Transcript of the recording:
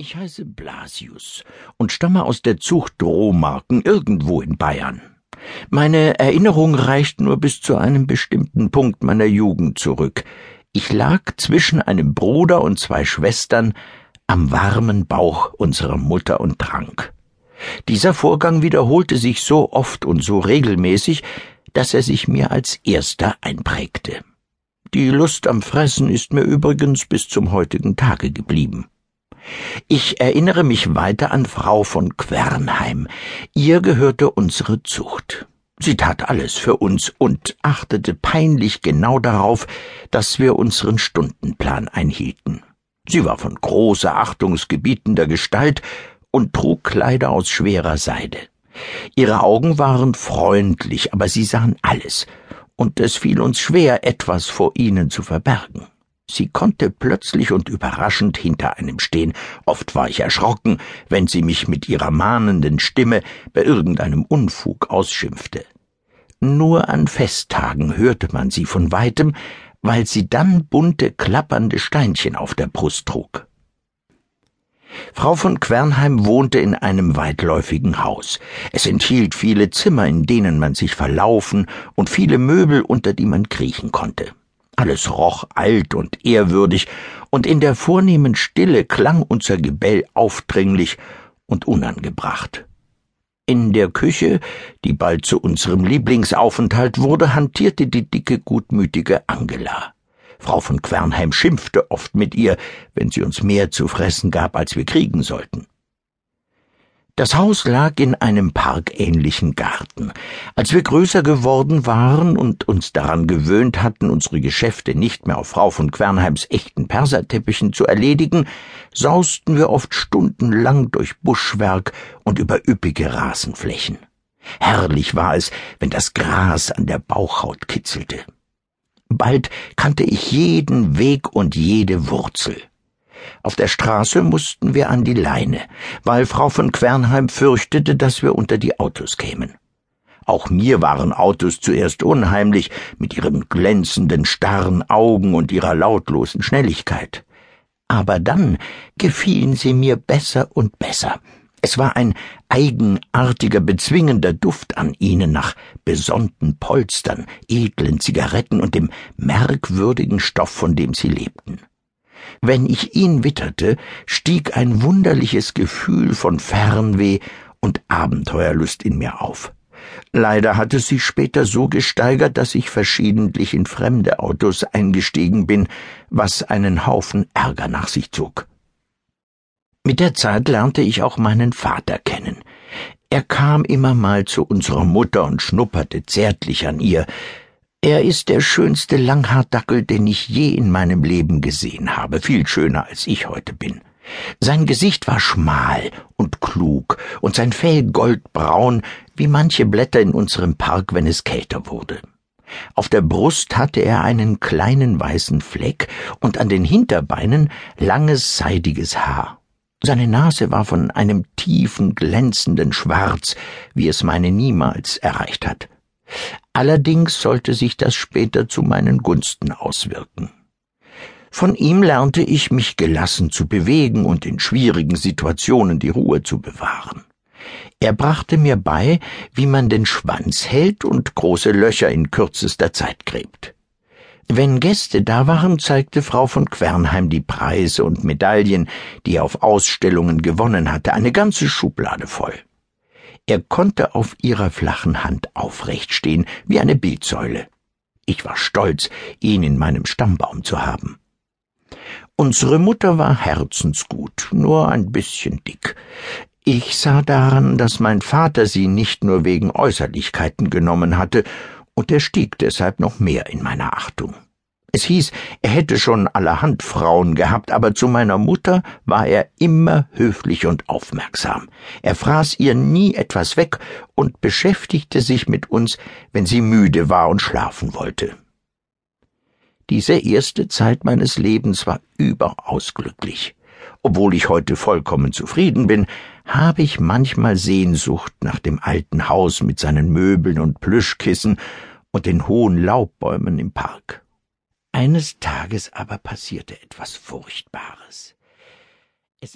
Ich heiße Blasius und stamme aus der Zucht Drohmarken irgendwo in Bayern. Meine Erinnerung reicht nur bis zu einem bestimmten Punkt meiner Jugend zurück. Ich lag zwischen einem Bruder und zwei Schwestern am warmen Bauch unserer Mutter und trank. Dieser Vorgang wiederholte sich so oft und so regelmäßig, dass er sich mir als erster einprägte. Die Lust am Fressen ist mir übrigens bis zum heutigen Tage geblieben. Ich erinnere mich weiter an Frau von Quernheim. Ihr gehörte unsere Zucht. Sie tat alles für uns und achtete peinlich genau darauf, dass wir unseren Stundenplan einhielten. Sie war von großer achtungsgebietender Gestalt und trug Kleider aus schwerer Seide. Ihre Augen waren freundlich, aber sie sahen alles, und es fiel uns schwer, etwas vor ihnen zu verbergen. Sie konnte plötzlich und überraschend hinter einem stehen. Oft war ich erschrocken, wenn sie mich mit ihrer mahnenden Stimme bei irgendeinem Unfug ausschimpfte. Nur an Festtagen hörte man sie von weitem, weil sie dann bunte, klappernde Steinchen auf der Brust trug. Frau von Quernheim wohnte in einem weitläufigen Haus. Es enthielt viele Zimmer, in denen man sich verlaufen, und viele Möbel, unter die man kriechen konnte. Alles roch alt und ehrwürdig, und in der vornehmen Stille klang unser Gebell aufdringlich und unangebracht. In der Küche, die bald zu unserem Lieblingsaufenthalt wurde, hantierte die dicke, gutmütige Angela. Frau von Quernheim schimpfte oft mit ihr, wenn sie uns mehr zu fressen gab, als wir kriegen sollten. Das Haus lag in einem parkähnlichen Garten. Als wir größer geworden waren und uns daran gewöhnt hatten, unsere Geschäfte nicht mehr auf Frau von Quernheims echten Perserteppichen zu erledigen, sausten wir oft stundenlang durch Buschwerk und über üppige Rasenflächen. Herrlich war es, wenn das Gras an der Bauchhaut kitzelte. Bald kannte ich jeden Weg und jede Wurzel. Auf der Straße mussten wir an die Leine, weil Frau von Quernheim fürchtete, dass wir unter die Autos kämen. Auch mir waren Autos zuerst unheimlich, mit ihren glänzenden, starren Augen und ihrer lautlosen Schnelligkeit. Aber dann gefielen sie mir besser und besser. Es war ein eigenartiger, bezwingender Duft an ihnen nach besonnten Polstern, edlen Zigaretten und dem merkwürdigen Stoff, von dem sie lebten. Wenn ich ihn witterte, stieg ein wunderliches Gefühl von Fernweh und Abenteuerlust in mir auf. Leider hatte es sich später so gesteigert, dass ich verschiedentlich in fremde Autos eingestiegen bin, was einen Haufen Ärger nach sich zog. Mit der Zeit lernte ich auch meinen Vater kennen. Er kam immer mal zu unserer Mutter und schnupperte zärtlich an ihr, er ist der schönste Langhaardackel, den ich je in meinem Leben gesehen habe, viel schöner als ich heute bin. Sein Gesicht war schmal und klug und sein Fell goldbraun, wie manche Blätter in unserem Park, wenn es kälter wurde. Auf der Brust hatte er einen kleinen weißen Fleck und an den Hinterbeinen langes seidiges Haar. Seine Nase war von einem tiefen, glänzenden Schwarz, wie es meine niemals erreicht hat. Allerdings sollte sich das später zu meinen Gunsten auswirken. Von ihm lernte ich, mich gelassen zu bewegen und in schwierigen Situationen die Ruhe zu bewahren. Er brachte mir bei, wie man den Schwanz hält und große Löcher in kürzester Zeit gräbt. Wenn Gäste da waren, zeigte Frau von Quernheim die Preise und Medaillen, die er auf Ausstellungen gewonnen hatte, eine ganze Schublade voll. Er konnte auf ihrer flachen Hand aufrecht stehen, wie eine Bildsäule. Ich war stolz, ihn in meinem Stammbaum zu haben. Unsere Mutter war herzensgut, nur ein bisschen dick. Ich sah daran, dass mein Vater sie nicht nur wegen Äußerlichkeiten genommen hatte, und er stieg deshalb noch mehr in meiner Achtung. Es hieß, er hätte schon allerhand Frauen gehabt, aber zu meiner Mutter war er immer höflich und aufmerksam. Er fraß ihr nie etwas weg und beschäftigte sich mit uns, wenn sie müde war und schlafen wollte. Diese erste Zeit meines Lebens war überaus glücklich. Obwohl ich heute vollkommen zufrieden bin, habe ich manchmal Sehnsucht nach dem alten Haus mit seinen Möbeln und Plüschkissen und den hohen Laubbäumen im Park. Eines Tages aber passierte etwas Furchtbares. Es